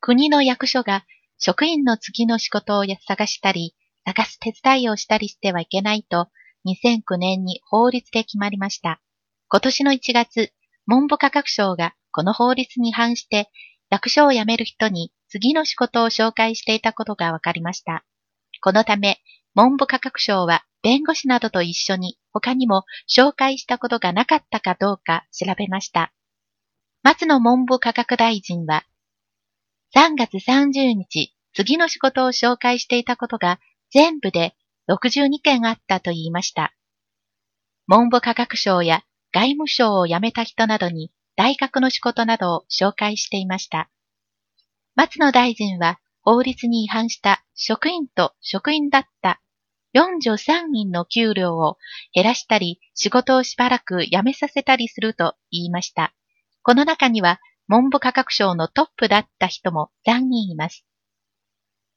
国の役所が職員の次の仕事を探したり、探す手伝いをしたりしてはいけないと、2009年に法律で決まりました。今年の1月、文部科学省がこの法律に反して、役所を辞める人に次の仕事を紹介していたことが分かりました。このため、文部科学省は弁護士などと一緒に他にも紹介したことがなかったかどうか調べました。松野文部科学大臣は、3月30日、次の仕事を紹介していたことが全部で62件あったと言いました。文部科学省や外務省を辞めた人などに大学の仕事などを紹介していました。松野大臣は法律に違反した職員と職員だった43人の給料を減らしたり仕事をしばらく辞めさせたりすると言いました。この中には文部科学省のトップだった人も3人います。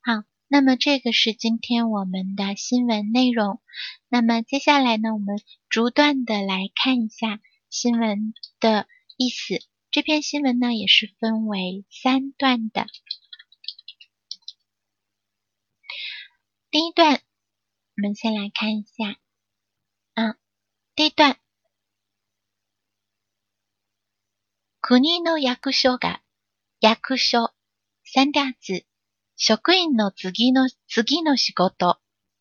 好，那么这个是今天我们的新闻内容。那么接下来呢，我们逐段的来看一下新闻的意思。这篇新闻呢，也是分为三段的。第一段，我们先来看一下，嗯，第一段，国の役所が役所三大字，職員の次の次の仕事，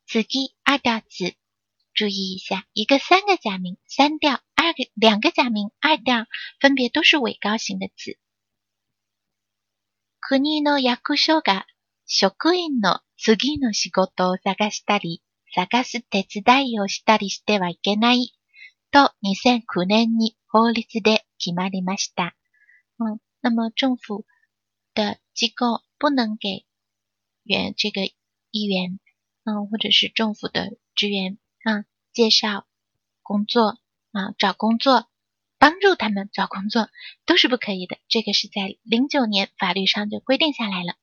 次二大字。注意一下，一个三个假名三调，二个两个假名二调，分别都是尾高型的字。国の役所が職員の次の仕事を探したり、探す手伝いをしたりしてはいけないと2009年に法律で決まりました。嗯，那么政府的机构不能给原这个议员，嗯，或者是政府的职员啊，介绍工作啊，找工作，帮助他们找工作都是不可以的。这个是在零九年法律上就规定下来了。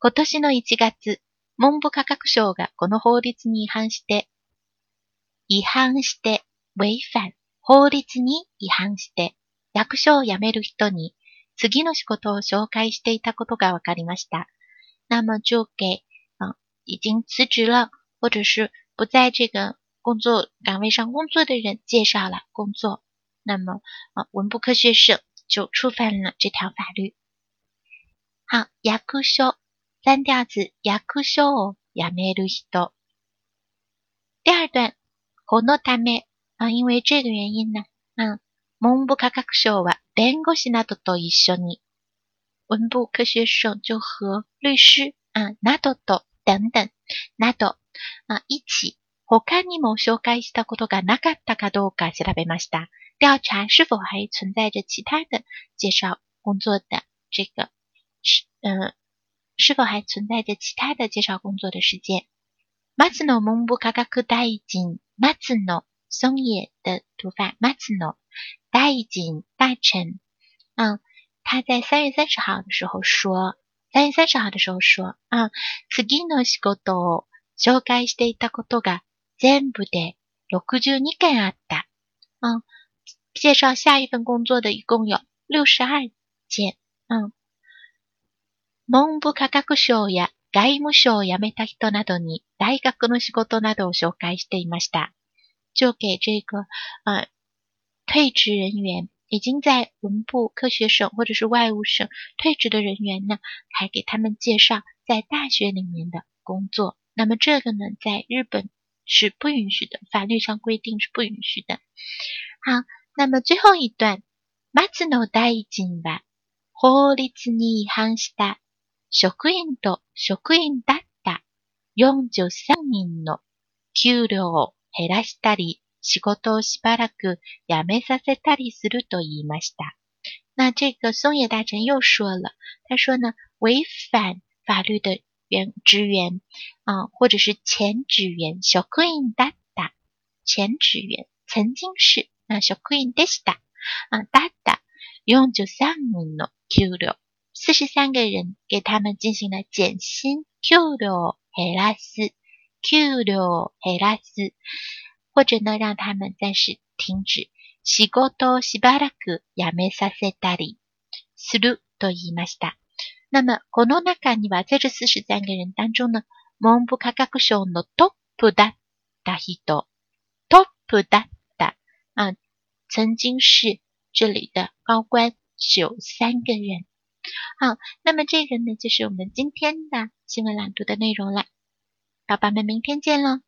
今年の1月、文部科学省がこの法律に違反して、違反して違反、法律に違反して、役所を辞める人に次の仕事を紹介していたことが分かりました。那么就给啊已经辞职了，或者是不在这个工作岗位上工作的人介绍了工作，那么啊，文部科学省就触犯了这条法律。好，役所三调子，役所を辞める人。第二段，このため啊，因为这个原因呢，嗯，文部科学省は弁護士などと一緒に，文部科学省就和律师啊、などと等等など啊一起。他にも紹介したことがなかったかどうか調べました。调查是否还存在着其他的介绍工作的这个是嗯，是否还存在着其他的介绍工作的事件？松野文部科学大臣松野松野的读法松野大臣大臣，嗯，他在三月三十号的时候说，三月三十号的时候说，啊，嗯次の仕事を紹介していたことが全部で62件あった。嗯，介绍下一份工作的一共有六十二件。嗯，文部科学省や外務省を辞めた人などに大学の仕事などを紹介していました。就给这个呃退职人员，已经在文部科学省或者是外务省退职的人员呢，还给他们介绍在大学里面的工作。那么这个呢，在日本。是不允许的，法律上规定是不允许的。好，那么最后一段，松野大臣は法律に違反した職員と職員だった43人の給料を 減らしたり、仕事をしばらく辞めさせたりすると言いました。那这个松野大臣又说了，他说呢，违反法律的。员职员啊，或者是前职员，小 queen 哒哒，前职员曾经是那小 queen でした啊，哒哒用就三名の給料，四十三个人给他们进行了减薪，給料減らす，給料を減らす，或者呢让他们暂时停止，仕事をしばらくやめさせたりすると言いました。那么この中には在这四十三个人当中呢，文部科学省のトップだった人、トップだった啊，曾经是这里的高官有三个人。好，那么这个呢，就是我们今天的新闻朗读的内容了。宝宝们，明天见喽！